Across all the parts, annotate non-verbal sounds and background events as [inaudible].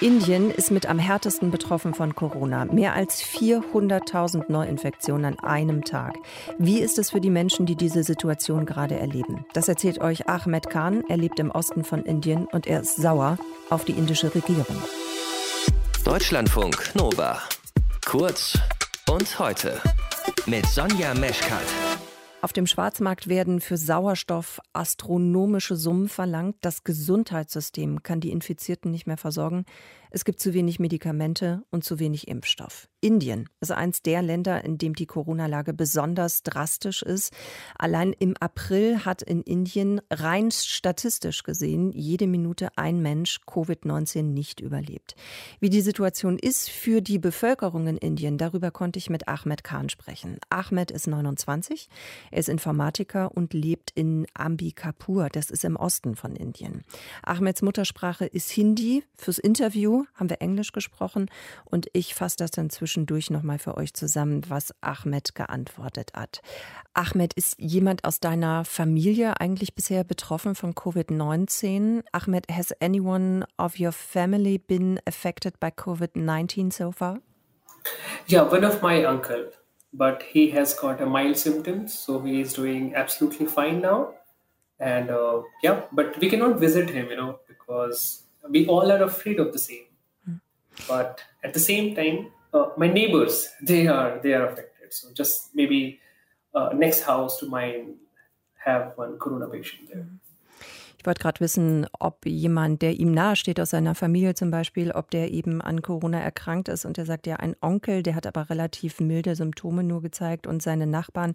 Indien ist mit am härtesten betroffen von Corona. Mehr als 400.000 Neuinfektionen an einem Tag. Wie ist es für die Menschen, die diese Situation gerade erleben? Das erzählt euch Ahmed Khan. Er lebt im Osten von Indien und er ist sauer auf die indische Regierung. Deutschlandfunk Nova. Kurz und heute mit Sonja Meschkat. Auf dem Schwarzmarkt werden für Sauerstoff astronomische Summen verlangt. Das Gesundheitssystem kann die Infizierten nicht mehr versorgen. Es gibt zu wenig Medikamente und zu wenig Impfstoff. Indien ist eines der Länder, in dem die Corona-Lage besonders drastisch ist. Allein im April hat in Indien rein statistisch gesehen jede Minute ein Mensch Covid-19 nicht überlebt. Wie die Situation ist für die Bevölkerung in Indien, darüber konnte ich mit Ahmed Khan sprechen. Ahmed ist 29, er ist Informatiker und lebt in Ambikapur, das ist im Osten von Indien. Ahmeds Muttersprache ist Hindi. Fürs Interview haben wir Englisch gesprochen und ich fasse das dann zwischendurch nochmal für euch zusammen, was Ahmed geantwortet hat. Ahmed, ist jemand aus deiner Familie eigentlich bisher betroffen von Covid-19? Ahmed, has anyone of your family been affected by COVID-19 so far? Yeah, one of my uncle, but he has got a mild symptoms, so he is doing absolutely fine now. And uh, yeah, but we cannot visit him, you know, because we all are afraid of the same. but at the same time uh, my neighbors [laughs] they are they are affected so just maybe uh, next house to mine have one corona patient there Ich wollte gerade wissen, ob jemand, der ihm nahesteht aus seiner Familie zum Beispiel, ob der eben an Corona erkrankt ist und der sagt ja, ein Onkel, der hat aber relativ milde Symptome nur gezeigt und seine Nachbarn,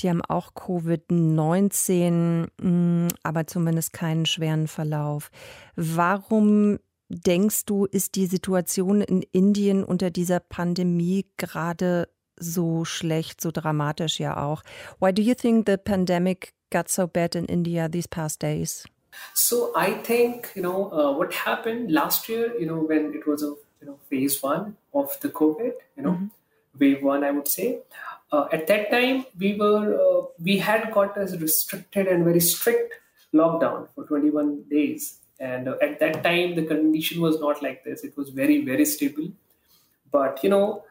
die haben auch Covid-19, mm, aber zumindest keinen schweren Verlauf. Warum denkst du, ist die Situation in Indien unter dieser Pandemie gerade so schlecht, so dramatisch ja auch? Why do you think the pandemic got so bad in India these past days? So I think you know uh, what happened last year. You know when it was a you know phase one of the COVID. You know mm-hmm. wave one, I would say. Uh, at that time, we were uh, we had got a restricted and very strict lockdown for 21 days and uh, at that time the condition was not like this it was very very stable but you know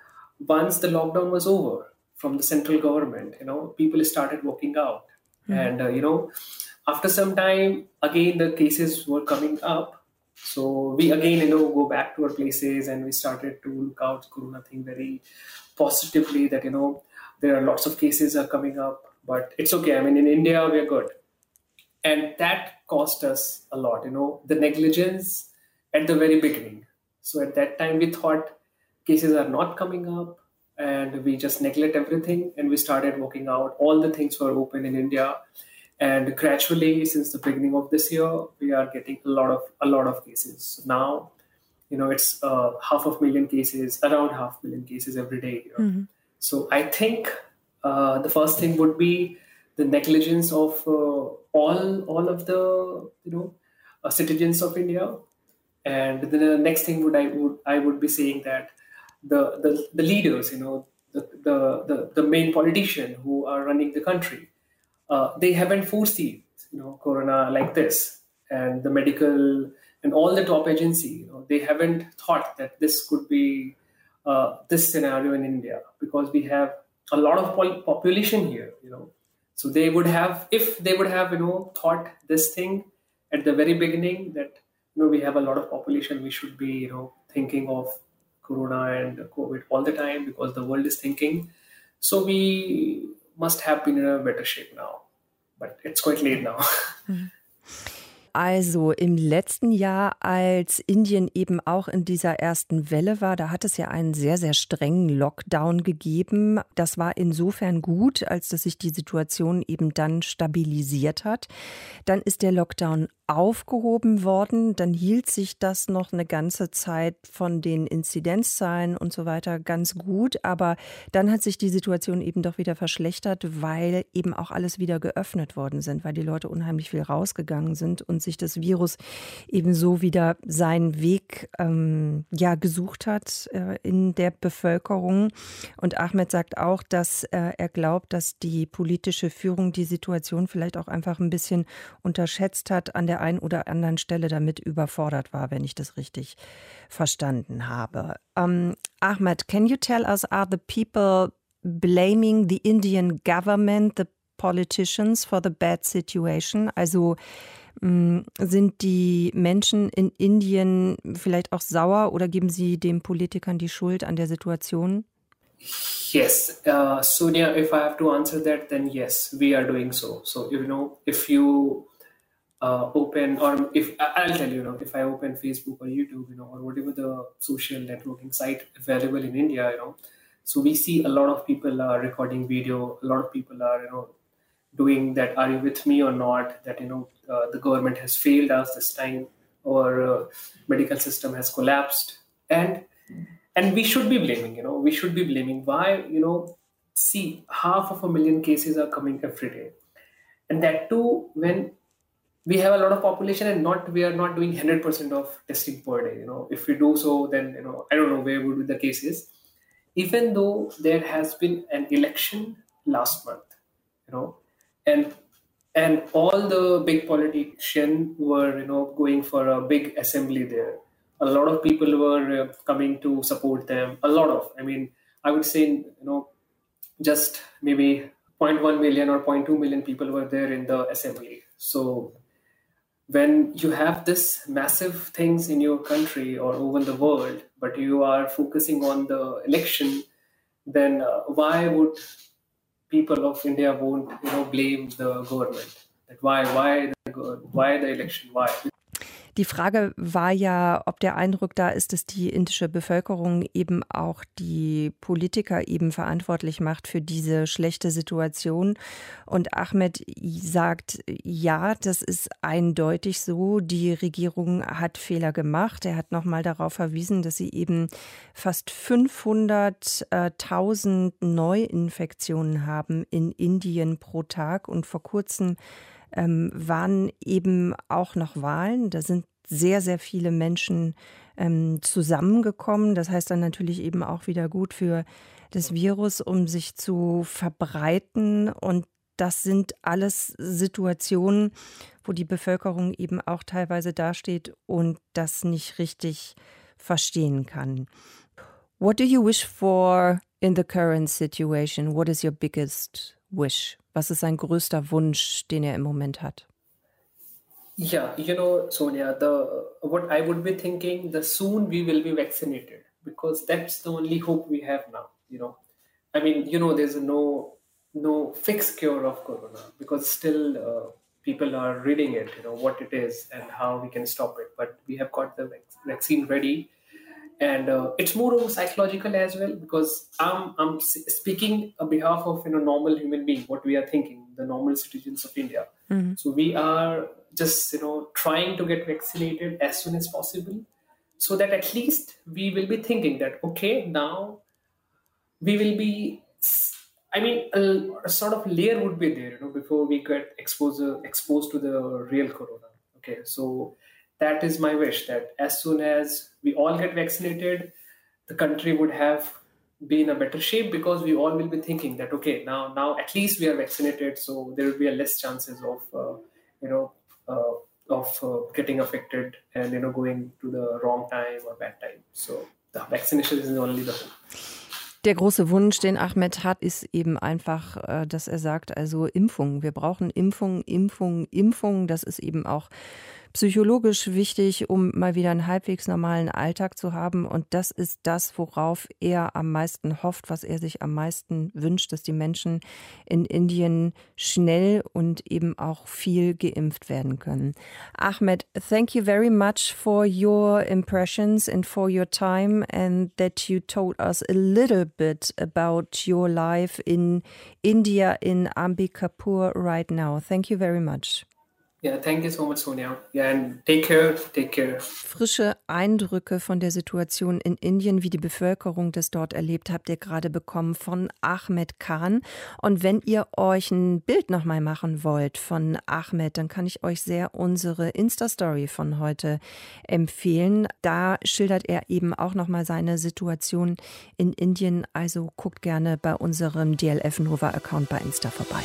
once the lockdown was over from the central government you know people started walking out mm-hmm. and uh, you know after some time again the cases were coming up. So we again you know go back to our places and we started to look out corona thing very positively that you know there are lots of cases are coming up but it's okay. I mean in india we're good. And that cost us a lot you know the negligence at the very beginning. So at that time we thought cases are not coming up and we just neglect everything and we started working out. All the things were open in india and gradually since the beginning of this year we are getting a lot of a lot of cases now you know it's uh, half of million cases around half million cases every day mm-hmm. so i think uh, the first thing would be the negligence of uh, all all of the you know uh, citizens of India. And the next thing would I would I would be saying that the the, the leaders, you know, the, the, the the main politician who are running the country, uh, they haven't foreseen you know corona like this, and the medical and all the top agency, you know, they haven't thought that this could be uh, this scenario in India because we have a lot of population here, you know, so they would have if they would have you know thought this thing at the very beginning that you know we have a lot of population we should be you know thinking of corona and covid all the time because the world is thinking. So we must have been in a better shape now but it's quite late now mm-hmm. Also im letzten Jahr, als Indien eben auch in dieser ersten Welle war, da hat es ja einen sehr, sehr strengen Lockdown gegeben. Das war insofern gut, als dass sich die Situation eben dann stabilisiert hat. Dann ist der Lockdown aufgehoben worden. Dann hielt sich das noch eine ganze Zeit von den Inzidenzzahlen und so weiter ganz gut. Aber dann hat sich die Situation eben doch wieder verschlechtert, weil eben auch alles wieder geöffnet worden sind, weil die Leute unheimlich viel rausgegangen sind und sich das Virus eben so wieder seinen Weg ähm, ja, gesucht hat äh, in der Bevölkerung. Und Ahmed sagt auch, dass äh, er glaubt, dass die politische Führung die Situation vielleicht auch einfach ein bisschen unterschätzt hat an der einen oder anderen Stelle damit überfordert war, wenn ich das richtig verstanden habe. Um, Ahmed, can you tell us, are the people blaming the Indian government, the politicians for the bad situation? Also sind die Menschen in Indien vielleicht auch sauer oder geben sie den Politikern die Schuld an der Situation? Yes, uh, Sonia. If I have to answer that, then yes, we are doing so. So you know, if you uh, open or if I'll tell you, you know, if I open Facebook or YouTube, you know, or whatever the social networking site available in India, you know, so we see a lot of people are recording video. A lot of people are, you know, doing that. Are you with me or not? That you know, uh, the government has failed us this time, or uh, medical system has collapsed, and and we should be blaming you know we should be blaming why you know see half of a million cases are coming every day and that too when we have a lot of population and not we are not doing 100% of testing per day you know if we do so then you know i don't know where would be the cases even though there has been an election last month you know and and all the big politicians were you know going for a big assembly there. A lot of people were uh, coming to support them. A lot of i mean i would say you know just maybe 0.1 million or 0.2 million people were there in the assembly. So when you have this massive things in your country or over the world but you are focusing on the election then uh, why would people of india won't you know blame the government. That why why the, why the election? Why Die Frage war ja, ob der Eindruck da ist, dass die indische Bevölkerung eben auch die Politiker eben verantwortlich macht für diese schlechte Situation. Und Ahmed sagt, ja, das ist eindeutig so. Die Regierung hat Fehler gemacht. Er hat nochmal darauf verwiesen, dass sie eben fast 500.000 Neuinfektionen haben in Indien pro Tag und vor kurzem ähm, waren eben auch noch Wahlen. Da sind sehr, sehr viele Menschen ähm, zusammengekommen. Das heißt dann natürlich eben auch wieder gut für das Virus, um sich zu verbreiten. Und das sind alles Situationen, wo die Bevölkerung eben auch teilweise dasteht und das nicht richtig verstehen kann. What do you wish for in the current situation? What is your biggest wish? Was ist sein größter Wunsch, den er im Moment hat? Yeah, you know, Sonia, the what I would be thinking, the soon we will be vaccinated because that's the only hope we have now. You know, I mean, you know, there's no no fixed cure of corona because still uh, people are reading it, you know, what it is and how we can stop it. But we have got the vaccine ready and uh, it's more of a psychological as well because I'm I'm speaking on behalf of you know normal human being what we are thinking the normal citizens of India. Mm-hmm. So we are just you know trying to get vaccinated as soon as possible, so that at least we will be thinking that okay now we will be. I mean, a, a sort of layer would be there, you know, before we get exposed exposed to the real corona. Okay, so that is my wish that as soon as we all get vaccinated, the country would have be in a better shape because we all will be thinking that okay now now at least we are vaccinated so there will be a less chances of uh, you know uh, of uh, getting affected and you know going to the wrong time or bad time so the vaccination is only the hope Der große Wunsch, den Ahmed hat, ist eben einfach, äh, dass er sagt, also Impfung. Wir brauchen Impfung, Impfung, Impfung. Das ist eben auch psychologisch wichtig, um mal wieder einen halbwegs normalen Alltag zu haben. Und das ist das, worauf er am meisten hofft, was er sich am meisten wünscht, dass die Menschen in Indien schnell und eben auch viel geimpft werden können. Ahmed, thank you very much for your impressions and for your time and that you told us a little bit about your life in India in Ambikapur right now. Thank you very much. Yeah, thank you so much, Sonia. Yeah, and take care, take care. Frische Eindrücke von der Situation in Indien, wie die Bevölkerung das dort erlebt, habt ihr gerade bekommen von Ahmed Khan. Und wenn ihr euch ein Bild nochmal machen wollt von Ahmed, dann kann ich euch sehr unsere Insta-Story von heute empfehlen. Da schildert er eben auch nochmal seine Situation in Indien. Also guckt gerne bei unserem DLF Nova Account bei Insta vorbei.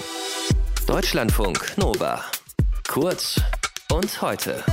Deutschlandfunk Nova. Kurz und heute.